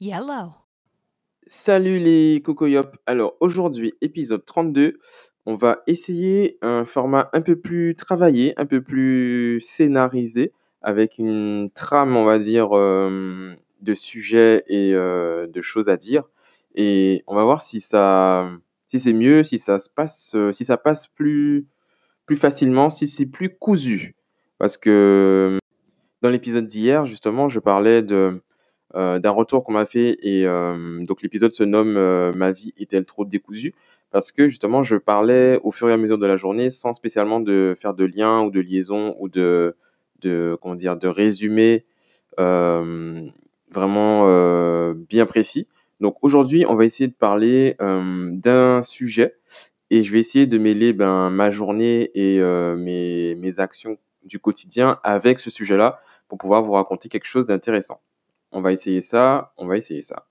Yellow. Salut les cocoyops. Alors aujourd'hui, épisode 32, on va essayer un format un peu plus travaillé, un peu plus scénarisé, avec une trame, on va dire, euh, de sujets et euh, de choses à dire. Et on va voir si ça, si c'est mieux, si ça se passe, euh, si ça passe plus, plus facilement, si c'est plus cousu. Parce que dans l'épisode d'hier, justement, je parlais de d'un retour qu'on m'a fait et euh, donc l'épisode se nomme euh, Ma vie est-elle trop décousue? Parce que justement je parlais au fur et à mesure de la journée sans spécialement de faire de lien ou de liaison ou de de comment dire de résumé euh, vraiment euh, bien précis. Donc aujourd'hui on va essayer de parler euh, d'un sujet et je vais essayer de mêler ben, ma journée et euh, mes, mes actions du quotidien avec ce sujet-là pour pouvoir vous raconter quelque chose d'intéressant on va essayer ça, on va essayer ça.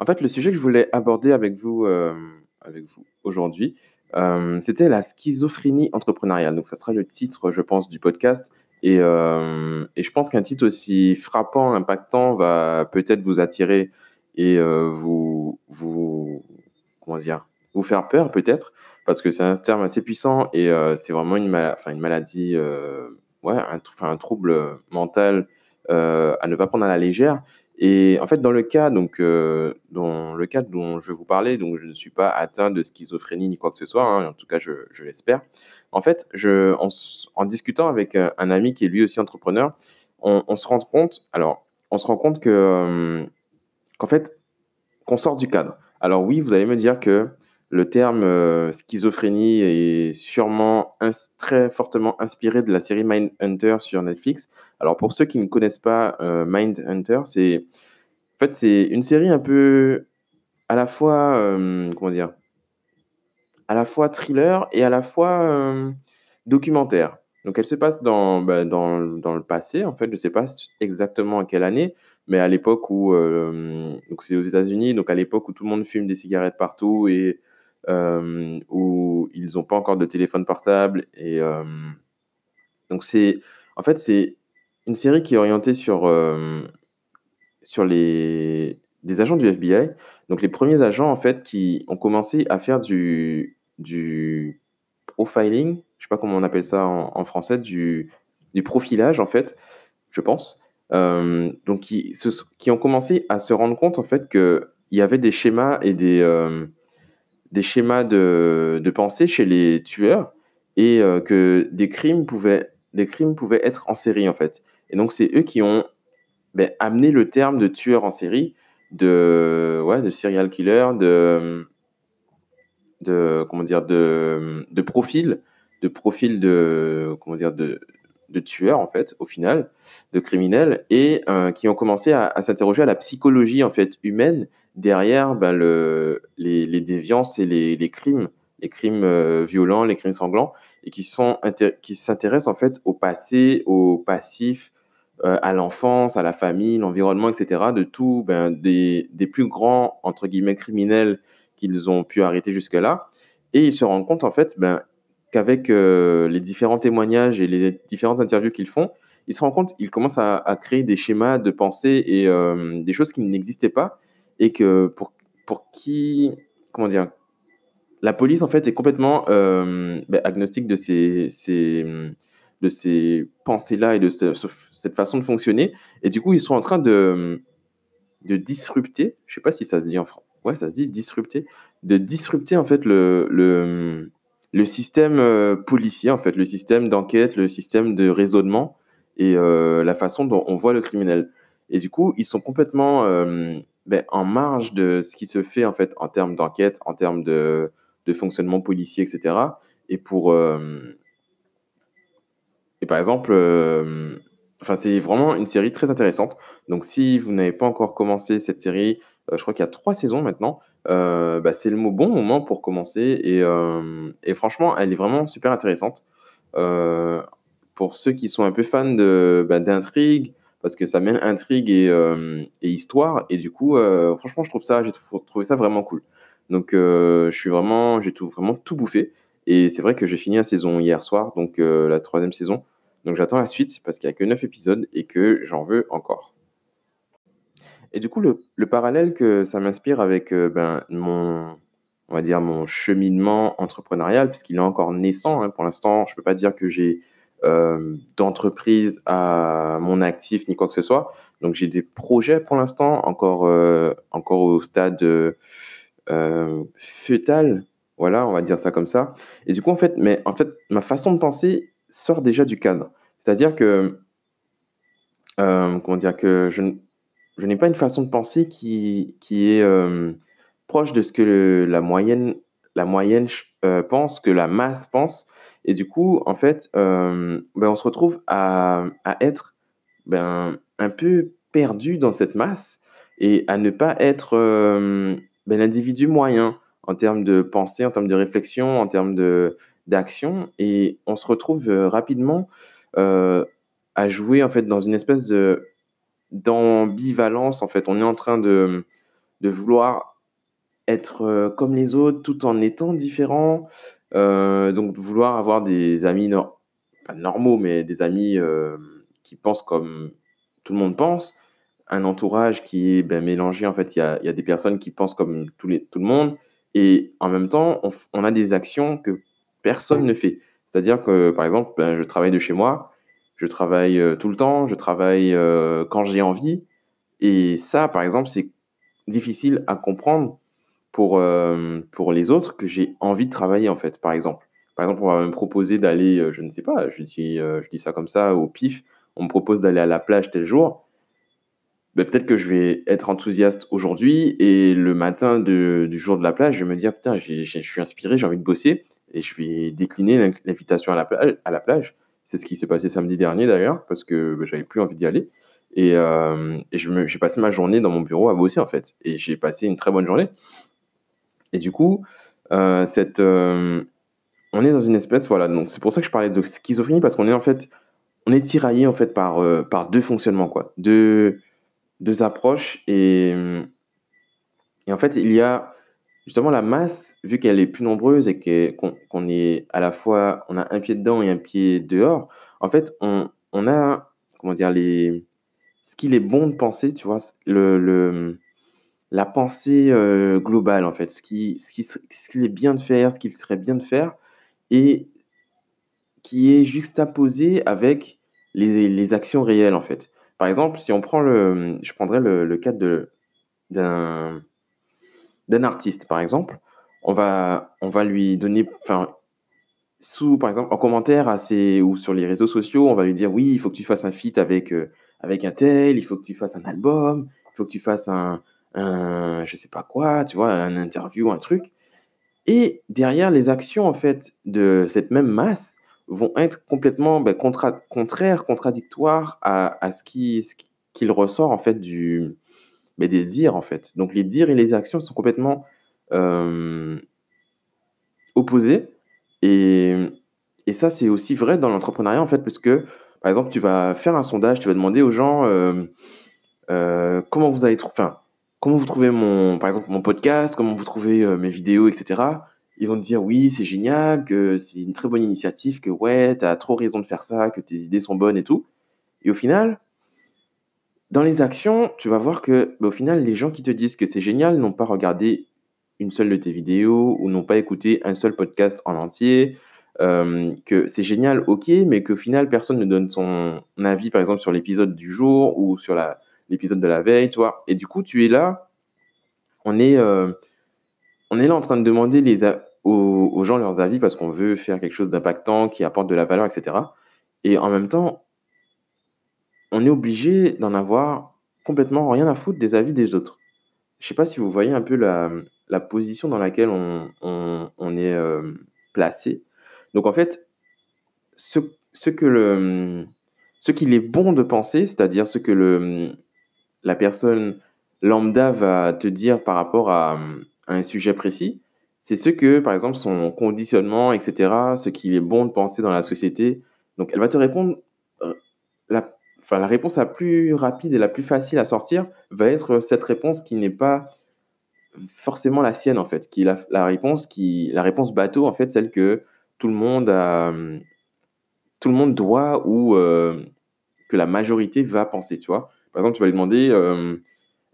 En fait, le sujet que je voulais aborder avec vous, euh, avec vous aujourd'hui, euh, c'était la schizophrénie entrepreneuriale. Donc, ça sera le titre, je pense, du podcast. Et, euh, je pense qu'un titre aussi frappant, impactant, va peut-être vous attirer et vous, comment dire, vous faire peur peut-être, parce que c'est un terme assez puissant et c'est vraiment une, maladie, ouais, un, trouble mental à ne pas prendre à la légère. Et en fait, dans le cas, donc, euh, dans le cas dont je vais vous parler, donc je ne suis pas atteint de schizophrénie ni quoi que ce soit, hein, en tout cas, je, je l'espère. En fait, je, en, discutant avec un, ami qui est lui aussi entrepreneur, on, on, se rend compte, alors, on se rend compte que, euh, qu'en fait, qu'on sort du cadre. Alors oui, vous allez me dire que le terme euh, schizophrénie est sûrement très fortement inspiré de la série Mindhunter sur Netflix. Alors pour ceux qui ne connaissent pas euh, Mindhunter, c'est en fait c'est une série un peu à la fois euh, comment dire à la fois thriller et à la fois euh, documentaire. Donc elle se passe dans, bah, dans, dans, le passé, en fait, je ne sais pas exactement à quelle année, mais à l'époque où, donc c'est aux États-Unis, donc à l'époque où tout le monde fume des cigarettes partout et euh, où ils n'ont pas encore de téléphone portable. Et euh, donc, c'est en fait, c'est une série qui est orientée sur, euh, sur les, des agents du FBI. Donc, les premiers agents, en fait, qui ont commencé à faire du, du profiling, je sais pas comment on appelle ça en, français, du, du profilage, en fait, je pense. Donc, qui, qui ont commencé à se rendre compte, en fait, qu'il y avait des schémas et des, des schémas de, pensée chez les tueurs et euh, que des crimes pouvaient des crimes pouvaient être en série en fait. Et donc c'est eux qui ont ben, amené le terme de tueur en série, de serial killer, de de comment dire de de profil, de profil de comment dire de de tueurs en fait au final de criminels et euh, qui ont commencé à, s'interroger à la psychologie en fait humaine derrière ben, le, les, déviances et les, crimes les crimes euh, violents les crimes sanglants et qui sont qui s'intéressent en fait au passé au passif euh, à l'enfance à la famille l'environnement etc de tout ben, des, des plus grands entre guillemets criminels qu'ils ont pu arrêter jusque là et ils se rendent compte en fait ben, qu'avec euh, les différents témoignages et les différentes interviews qu'ils font, ils se rendent compte, ils commencent à, créer des schémas de pensée et euh, des choses qui n'existaient pas et que pour, pour qui, comment dire, la police en fait est complètement euh, ben, agnostique de ces, ces, de ces pensées-là et de ce, ce, cette façon de fonctionner. Et du coup, ils sont en train de, de disrupter, je sais pas si ça se dit en français, ouais, ça se dit disrupter, de disrupter en fait le, le le système euh, policier, en fait, le système d'enquête, le système de raisonnement et euh, la façon dont on voit le criminel. Et du coup, ils sont complètement euh, ben, en marge de ce qui se fait en fait en termes d'enquête, en termes de, fonctionnement policier, etc. Et pour et par exemple, c'est vraiment une série très intéressante. Donc si vous n'avez pas encore commencé cette série, je crois qu'il y a trois saisons maintenant euh, bah, c'est le bon moment pour commencer. Et, euh, et, franchement, elle est vraiment super intéressante. Euh, pour ceux qui sont un peu fans bah, d'intrigue, parce que ça mêle intrigue et, et histoire. Et du coup, franchement, je trouve ça, j'ai trouvé ça vraiment cool. Donc, je suis vraiment, j'ai tout, vraiment tout bouffé. Et c'est vrai que j'ai fini la saison hier soir, donc la troisième saison. Donc, j'attends la suite parce qu'il n'y a que 9 épisodes et que j'en veux encore. Et du coup, le, le parallèle que ça m'inspire avec euh, ben, mon, on va dire, mon cheminement entrepreneurial, puisqu'il est encore naissant, hein, pour l'instant, je ne peux pas dire que j'ai euh, d'entreprise à mon actif ni quoi que ce soit. Donc j'ai des projets pour l'instant, encore, euh, encore au stade fœtal, voilà, on va dire ça comme ça. Et du coup, en fait, mais en fait, ma façon de penser sort déjà du cadre. C'est-à-dire que, comment dire, que je, je n'ai pas une façon de penser qui, qui est proche de ce que la moyenne, la moyenne pense, que la masse pense. Et du coup, en fait, ben, on se retrouve à, à être ben, un peu perdu dans cette masse et à ne pas être ben, l'individu moyen en termes de pensée, en termes de réflexion, en termes de, d'action. Et on se retrouve rapidement à jouer en fait dans une espèce de, d'ambivalence. En fait, on est en train de, de vouloir être comme les autres tout en étant différent. Euh, donc, vouloir avoir des amis, pas normaux, mais des amis euh, qui pensent comme tout le monde pense, un entourage qui est ben, mélangé. En fait, il y a, y a, des personnes qui pensent comme tout, tout le monde, et en même temps, on, on, a des actions que personne ne fait. C'est-à-dire que, par exemple, ben, je travaille de chez moi, je travaille euh, tout le temps, je travaille euh, quand j'ai envie, et ça, par exemple, c'est difficile à comprendre pour, euh, pour les autres que j'ai envie de travailler, en fait, par exemple. Par exemple, on va me proposer d'aller, je ne sais pas, je dis, je dis ça comme ça, au pif, on me propose d'aller à la plage tel jour. Ben, peut-être que je vais être enthousiaste aujourd'hui et le matin du jour de la plage, je vais me dire, putain, je suis inspiré, j'ai envie de bosser et je vais décliner l'invitation à à la plage. C'est ce qui s'est passé samedi dernier d'ailleurs, parce que ben, j'avais plus envie d'y aller. Et, euh, j'ai passé ma journée dans mon bureau à bosser en fait. Et j'ai passé une très bonne journée. Et du coup, euh, cette, euh, on est dans une espèce, voilà, donc c'est pour ça que je parlais de schizophrénie, parce qu'on est en fait, on est tiraillé en fait par, par deux fonctionnements, quoi, deux, deux approches, et, et en fait, il y a justement la masse, vu qu'elle est plus nombreuse et qu'on qu est à la fois, on a un pied dedans et un pied dehors, en fait, on, on a, comment dire, les, ce qu'il est bon de penser, tu vois, le, le la pensée euh, globale, en fait, ce qui, ce, qui, ce qu'il est bien de faire, ce qu'il serait bien de faire, et qui est juxtaposé avec les, les, actions réelles, en fait. Par exemple, si on prend le, je prendrais le, le cas de, d'un, d'un artiste, par exemple, on va, on va lui donner, enfin, sous, par exemple, en commentaire à ses, ou sur les réseaux sociaux, on va lui dire, oui, il faut que tu fasses un feat avec, euh, avec un tel, il faut que tu fasses un album, il faut que tu fasses un, un, je sais pas quoi, tu vois, un interview, un truc. Et derrière, les actions, en fait, de cette même masse vont être complètement ben, contra contraires, contradictoires à, ce qu'il ressort, en fait, du, ben, des dires, en fait. Donc, les dires et les actions sont complètement euh, opposés. Et, et ça, c'est aussi vrai dans l'entrepreneuriat, en fait, parce que, par exemple, tu vas faire un sondage, tu vas demander aux gens euh, euh, comment vous avez trouvé, enfin, comment vous trouvez mon, par exemple, mon podcast, comment vous trouvez euh, mes vidéos, etc. Ils vont te dire oui, c'est génial, que c'est une très bonne initiative, que ouais, t'as trop raison de faire ça, que tes idées sont bonnes et tout. Et au final, dans les actions, tu vas voir que, bah, au final, les gens qui te disent que c'est génial n'ont pas regardé une seule de tes vidéos ou n'ont pas écouté un seul podcast en entier. Euh, que c'est génial, ok, mais qu'au final, personne ne donne son avis, par exemple, sur l'épisode du jour ou sur l'épisode de la veille. Et du coup, tu es là, on est, euh, on est là en train de demander les aux, gens leurs avis parce qu'on veut faire quelque chose d'impactant, qui apporte de la valeur, etc. Et en même temps, on est obligé d'en avoir complètement rien à foutre des avis des autres. Je sais pas si vous voyez un peu la, la position dans laquelle on, on, on est euh, placé. Donc en fait, ce, ce que le, ce qu'il est bon de penser, c'est-à-dire ce que le, la personne lambda va te dire par rapport à, à un sujet précis, c'est ce que, par exemple, son conditionnement, etc., ce qu'il est bon de penser dans la société. Donc, elle va te répondre, euh, la, enfin, la réponse la plus rapide et la plus facile à sortir va être cette réponse qui n'est pas forcément la sienne, en fait, qui est la, réponse qui, la réponse bateau, en fait, celle que tout le monde a, tout le monde doit ou euh, que la majorité va penser, tu vois. Par exemple, tu vas lui demander euh,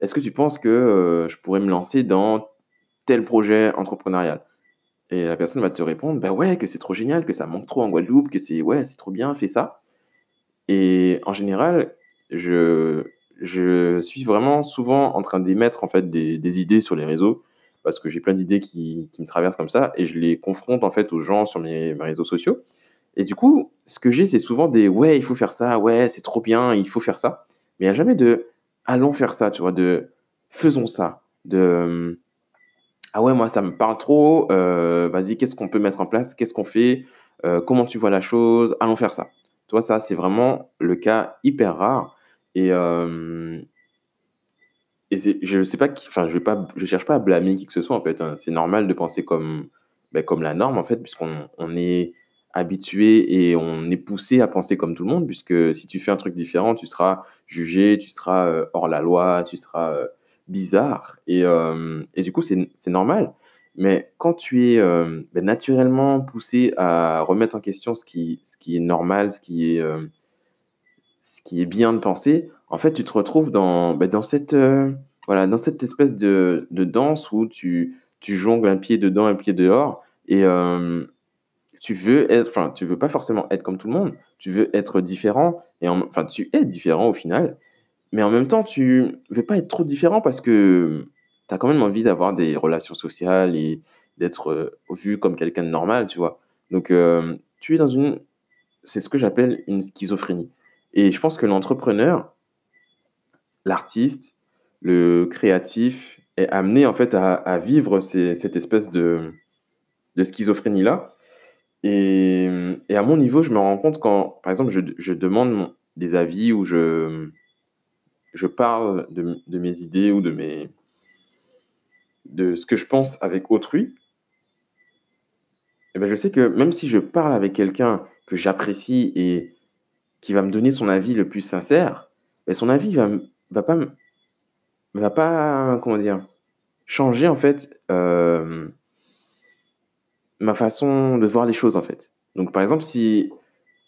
est-ce que tu penses que euh, je pourrais me lancer dans tel projet entrepreneurial? Et la personne va te répondre, bah ouais, que c'est trop génial, que ça manque trop en Guadeloupe, que c'est ouais, c'est trop bien, fais ça. Et en général, je, je suis vraiment souvent en train d'émettre en fait des, des idées sur les réseaux parce que j'ai plein d'idées qui, qui me traversent comme ça et je les confronte en fait aux gens sur mes, mes réseaux sociaux. Et du coup, ce que j'ai, c'est souvent des ouais, il faut faire ça, ouais, c'est trop bien, il faut faire ça. Mais il n'y a jamais de allons faire ça, tu vois, de faisons ça, de ah ouais, moi ça me parle trop, euh, vas-y, qu'est-ce qu'on peut mettre en place, qu'est-ce qu'on fait, Euh, comment tu vois la chose, allons faire ça. Toi, ça, c'est vraiment le cas hyper rare. Et, euh, et je sais pas enfin, je je cherche pas à blâmer qui que ce soit en fait. hein. C'est normal de penser comme, ben, comme la norme en fait, puisqu'on on est habitué et on est poussé à penser comme tout le monde, puisque si tu fais un truc différent, tu seras jugé, tu seras euh, hors la loi, tu seras euh, bizarre. Et, et du coup, c'est normal. Mais quand tu es euh, ben, naturellement poussé à remettre en question ce qui, ce qui est normal, ce qui est, euh, ce qui est bien de penser, en fait, tu te retrouves dans, bah, dans cette, euh, voilà, dans cette espèce de, de danse où tu, tu jongles un pied dedans, un pied dehors, et tu veux être, enfin, tu veux pas forcément être comme tout le monde, tu veux être différent, et en- enfin, tu es différent au final, mais en même temps, tu veux pas être trop différent parce que tu as quand même envie d'avoir des relations sociales et d'être euh, vu comme quelqu'un de normal, tu vois. Donc, euh, tu es dans une, c'est ce que j'appelle une schizophrénie. Et je pense que l'entrepreneur, l'artiste, le créatif est amené en fait à, vivre cette espèce de, de schizophrénie-là. Et, à mon niveau, je me rends compte quand, par exemple, je, demande des avis ou je, je parle de mes idées ou de, mes, de ce que je pense avec autrui, et ben je sais que même si je parle avec quelqu'un que j'apprécie et qui va me donner son avis le plus sincère, ben son avis va, va pas, va pas, comment dire, changer en fait euh, ma façon de voir les choses en fait. Donc par exemple, si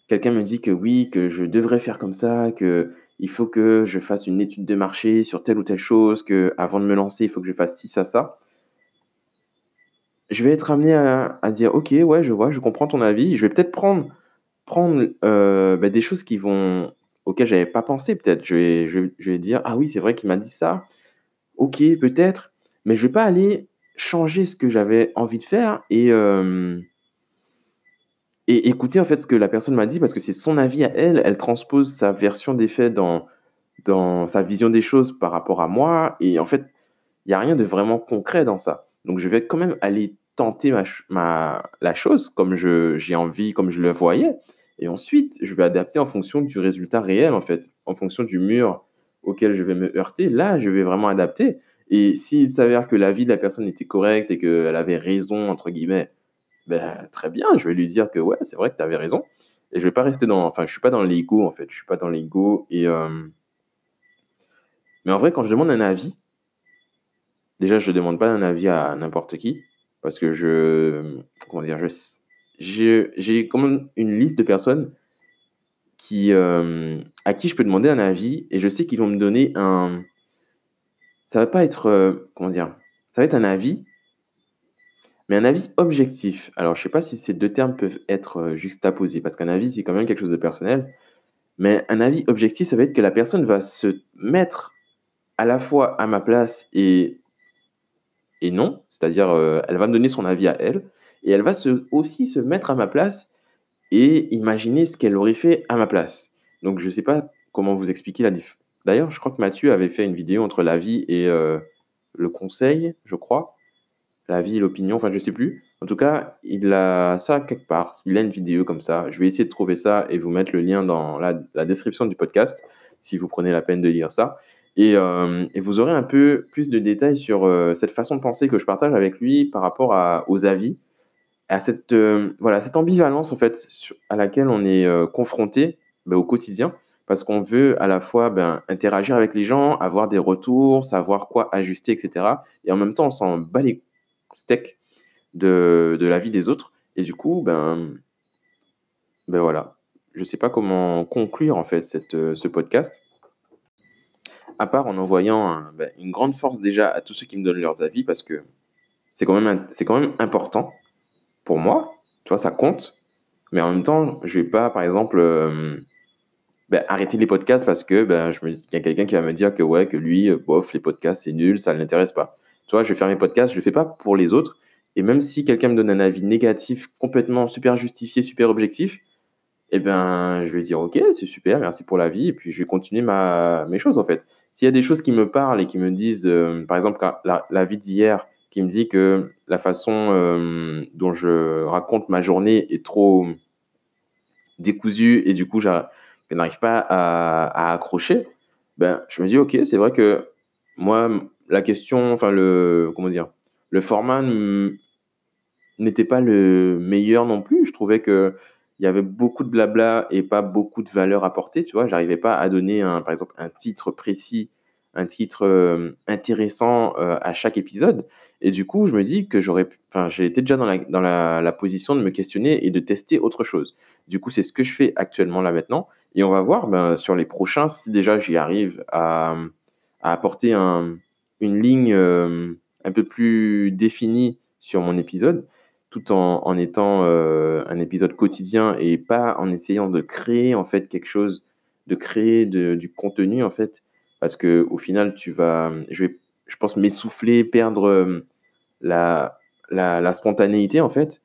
quelqu'un me dit que oui, que je devrais faire comme ça, que il faut que je fasse une étude de marché sur telle ou telle chose, que avant de me lancer, il faut que je fasse ci, ça, ça, je vais être amené à, dire ok, ouais, je vois, je comprends ton avis. Je vais peut-être prendre, prendre euh, bah, des choses qui vont auxquelles j'avais pas pensé peut-être. Je vais dire ah oui, c'est vrai qu'il m'a dit ça. Ok, peut-être, mais je vais pas aller changer ce que j'avais envie de faire et euh, et écouter en fait ce que la personne m'a dit parce que c'est son avis à elle. Elle transpose sa version des faits dans dans sa vision des choses par rapport à moi et en fait il y a rien de vraiment concret dans ça. Donc je vais quand même aller tenter ma, ma la chose comme j'ai envie, comme je le voyais. Et ensuite, je vais adapter en fonction du résultat réel, en fait, en fonction du mur auquel je vais me heurter. Là, je vais vraiment adapter. Et s'il s'avère que l'avis de la personne était correct et qu'elle avait raison, entre guillemets, ben, très bien, je vais lui dire que ouais, c'est vrai que tu avais raison. Et je vais pas rester dans. Enfin, je suis pas dans l'ego, en fait. Je suis pas dans l'ego. Et, euh, Mais en vrai, quand je demande un avis, Déjà, je demande pas un avis à n'importe qui parce que je, comment dire, je, je- j'ai même une liste de personnes qui, euh, à qui je peux demander un avis et je sais qu'ils vont me donner un, ça va pas être, euh, comment dire, ça va être un avis, mais un avis objectif. Alors, je sais pas si ces deux termes peuvent être euh, juxtaposés parce qu'un avis, c'est quand même quelque chose de personnel, mais un avis objectif, ça va être que la personne va se mettre à la fois à ma place et et non, c'est-à-dire euh, elle va me donner son avis à elle et elle va aussi se mettre à ma place et imaginer ce qu'elle aurait fait à ma place. Donc je ne sais pas comment vous expliquer la diff. D'ailleurs, je crois que Mathieu avait fait une vidéo entre l'avis et euh, le conseil, je crois. L'avis et l'opinion, enfin je sais plus. En tout cas, il a ça quelque part. Il a une vidéo comme ça. Je vais essayer de trouver ça et vous mettre le lien dans la, la description du podcast si vous prenez la peine de lire ça. Et, euh, et vous aurez un peu plus de détails sur euh, cette façon de penser que je partage avec lui par rapport à, aux avis, à cette, euh, voilà, cette ambivalence en fait à laquelle on est confronté ben, au quotidien, parce qu'on veut à la fois ben, interagir avec les gens, avoir des retours, savoir quoi ajuster, etc. Et en même temps, on s'en bat les steaks de, de la vie des autres. Et du coup, ben, ben voilà, je sais pas comment conclure en fait cette, euh, ce podcast. à part en envoyant ben, une grande force déjà à tous ceux qui me donnent leurs avis, parce que c'est quand, même, quand même important pour moi, tu vois, ça compte. Mais en même temps, je vais pas, par exemple, euh, ben, arrêter les podcasts parce que ben, je me y a quelqu'un qui va me dire que ouais, que lui, bof, les podcasts, c'est nul, ça ne l'intéresse pas. Tu vois, je vais faire mes podcasts, je le fais pas pour les autres. Et même si quelqu'un me donne un avis négatif, complètement super justifié, super objectif, eh ben, je vais dire ok, c'est super, merci pour la vie, et puis je vais continuer ma, mes choses en fait. S'il y a des choses qui me parlent et qui me disent, euh, par exemple, la, la vie d'hier, qui me dit que la façon euh, dont je raconte ma journée est trop décousue et du coup, je n'arrive pas à, accrocher, ben, je me dis ok, c'est vrai que moi, la question, enfin le, comment dire, le format n'était pas le meilleur non plus. Je trouvais que il y avait beaucoup de blabla et pas beaucoup de valeur apportée, tu vois. J'arrivais pas à donner, un, par exemple, un titre précis, un titre euh, intéressant euh, à chaque épisode. Et du coup, je me dis que j'aurais, enfin, j'étais déjà dans, la, dans la, position de me questionner et de tester autre chose. Du coup, c'est ce que je fais actuellement là maintenant. Et on va voir ben, sur les prochains si déjà j'y arrive à apporter un, une ligne euh, un peu plus définie sur mon épisode tout en, en étant euh, un épisode quotidien et pas en essayant de créer en fait quelque chose, de créer de, du contenu en fait, parce que au final tu vas, je vais, je pense m'essouffler, perdre euh, la, la, spontanéité en fait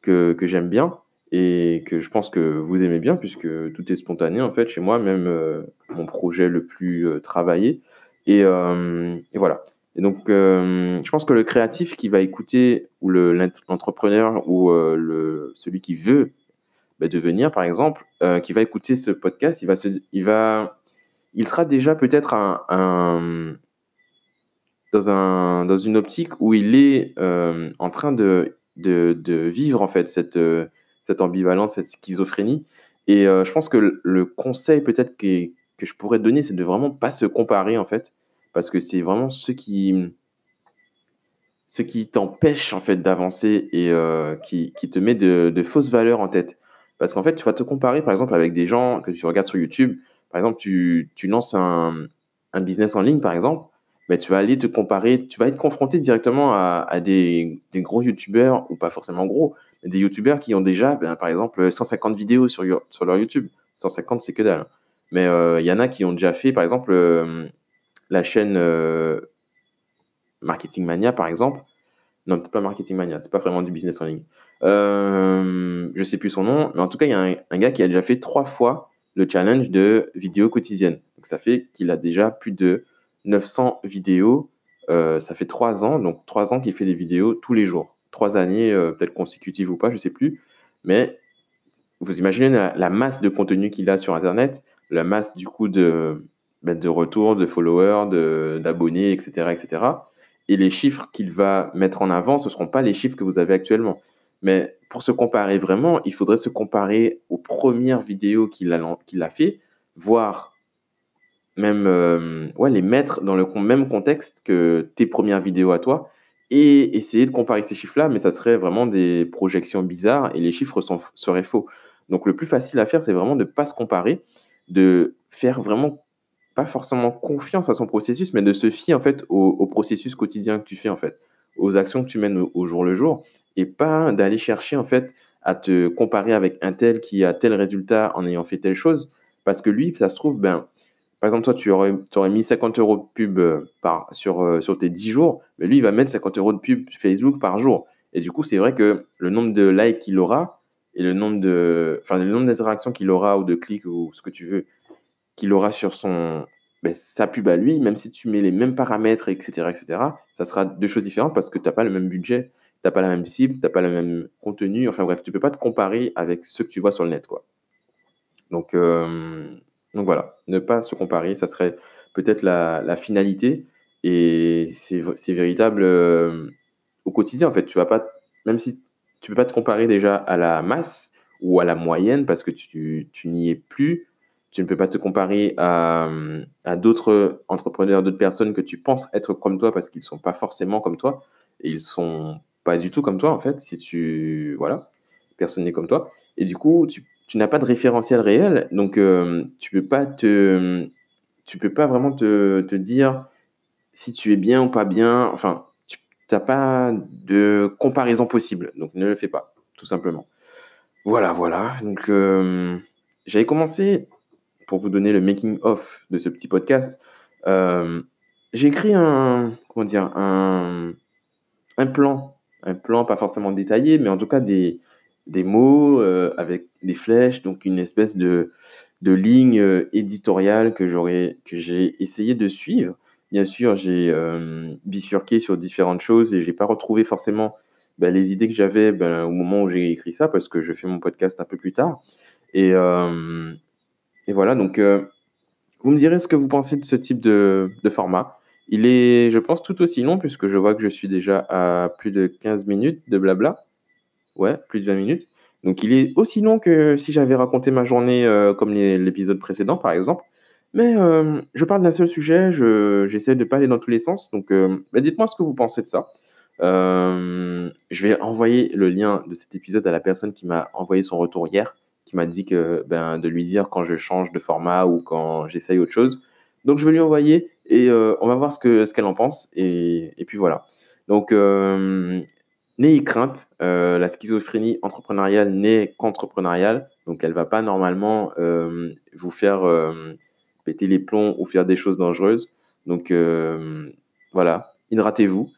que, que j'aime bien et que je pense que vous aimez bien puisque tout est spontané en fait chez moi, même mon projet le plus travaillé et, et voilà. Et donc, euh, je pense que le créatif qui va écouter, ou l'entrepreneur, ou euh, celui qui veut bah, devenir, par exemple, euh, qui va écouter ce podcast, il, va il, va, il sera déjà peut-être dans, un, dans une optique où il est en train de, vivre, en fait, cette, ambivalence, cette schizophrénie. Et je pense que le conseil peut-être que, que je pourrais donner, c'est de vraiment pas se comparer, en fait parce que c'est vraiment ce qui, ce qui t'empêche en fait d'avancer et euh, qui, te met de, fausses valeurs en tête. Parce qu'en fait, tu vas te comparer par exemple avec des gens que tu regardes sur YouTube. Par exemple, tu, lances un, business en ligne, par exemple, mais tu vas aller te comparer, tu vas être confronté directement à, des, gros YouTubeurs, ou pas forcément gros, des YouTubeurs qui ont déjà, ben, par exemple, 150 vidéos sur, sur leur YouTube. 150, c'est que dalle. Mais euh, il y en a qui ont déjà fait, par exemple, euh, la chaîne euh, Marketing Mania, par exemple. Non, peut-être pas Marketing Mania, c'est pas vraiment du business en ligne. Euh, je sais plus son nom, mais en tout cas, il y a un, gars qui a déjà fait trois fois le challenge de vidéo quotidienne. Donc, ça fait qu'il a déjà plus de 900 vidéos. Ça fait trois ans, donc trois ans qu'il fait des vidéos tous les jours. Trois années, peut-être consécutives ou pas, je sais plus. Mais vous imaginez la, la masse de contenu qu'il a sur Internet, la masse du coup de, de retours, de followers, d'abonnés, etc., etc. Et les chiffres qu'il va mettre en avant, ce ne seront pas les chiffres que vous avez actuellement. Mais pour se comparer vraiment, il faudrait se comparer aux premières vidéos qu'il a, qu'il a fait, voir même euh, ouais, les mettre dans le même contexte que tes premières vidéos à toi et essayer de comparer ces chiffres-là, mais ça serait vraiment des projections bizarres et les chiffres seraient faux. Donc le plus facile à faire, c'est vraiment de ne pas se comparer, de faire vraiment pas forcément confiance à son processus, mais de se fier en fait au, processus quotidien que tu fais en fait, aux actions que tu mènes au, jour le jour, et pas d'aller chercher en fait à te comparer avec un tel qui a tel résultat en ayant fait telle chose, parce que lui, ça se trouve, ben, par exemple, toi, tu aurais, aurais mis 50 euros de pub euh, par, sur, euh, sur tes 10 jours, mais lui, il va mettre 50 euros de pub Facebook par jour. Et du coup, c'est vrai que le nombre de likes qu'il aura et le nombre de, enfin, le nombre d'interactions qu'il aura ou de clics ou ce que tu veux qu'il aura sur son, ben, sa pub à lui, même si tu mets les mêmes paramètres, etc., etc., ça sera deux choses différentes parce que tu n'as pas le même budget, tu n'as pas la même cible, tu n'as pas le même contenu. Enfin bref, tu ne peux pas te comparer avec ce que tu vois sur le net. Quoi. Donc, euh, donc voilà, ne pas se comparer, ça serait peut-être la, la, finalité. Et c'est véritable euh, au quotidien, en fait. Tu vas pas, même si tu peux pas te comparer déjà à la masse ou à la moyenne parce que tu, tu n'y es plus, tu ne peux pas te comparer à, à d'autres entrepreneurs, d'autres personnes que tu penses être comme toi parce qu'ils ne sont pas forcément comme toi. Et ils sont pas du tout comme toi, en fait. Si tu. Voilà. Personne n'est comme toi. Et du coup, tu, tu n'as pas de référentiel réel. Donc, euh, tu peux pas te, peux pas vraiment te, te dire si tu es bien ou pas bien. Enfin, pas de comparaison possible. Donc, ne le fais pas, tout simplement. Voilà, voilà. Donc, euh, j'avais commencé, pour vous donner le making-of de ce petit podcast, euh, j'ai écrit un, comment dire, un, un plan. Un plan pas forcément détaillé, mais en tout cas des, des mots euh, avec des flèches, donc une espèce de, de ligne euh, éditoriale que j'aurais que j'ai essayé de suivre. Bien sûr, j'ai euh, bifurqué sur différentes choses et j'ai pas retrouvé forcément bah, les idées que j'avais ben, au moment où j'ai écrit ça parce que je fais mon podcast un peu plus tard. Et, euh, voilà, donc euh, vous me direz ce que vous pensez de ce type de, format. Il est, je pense, tout aussi long puisque je vois que je suis déjà à plus de 15 minutes de blabla. Ouais, plus de 20 minutes. Donc il est aussi long que si j'avais raconté ma journée comme l'épisode précédent, par exemple. Mais euh, je parle d'un seul sujet, je, j'essaie de ne pas aller dans tous les sens. Donc euh, bah, dites-moi ce que vous pensez de ça. Euh, je vais envoyer le lien de cet épisode à la personne qui m'a envoyé son retour hier, qui m'a dit ben, de lui dire quand je change de format ou quand j'essaye autre chose. Donc je vais lui envoyer et on va voir ce que ce qu'elle en pense. Et, et puis voilà. Donc N'ayez crainte, la schizophrénie entrepreneuriale n'est qu'entrepreneuriale, donc elle va pas normalement vous faire péter les plombs ou faire des choses dangereuses. Donc euh, voilà, hydratez-vous.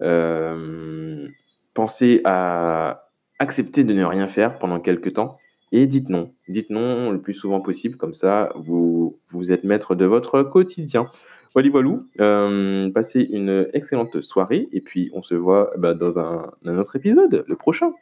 Euh, pensez à accepter de ne rien faire pendant quelques temps et dites non. Dites non le plus souvent possible, comme ça vous, vous êtes maître de votre quotidien. Voilà, voilou. Euh, passez une excellente soirée et puis on se voit bah, dans un, un autre épisode, le prochain.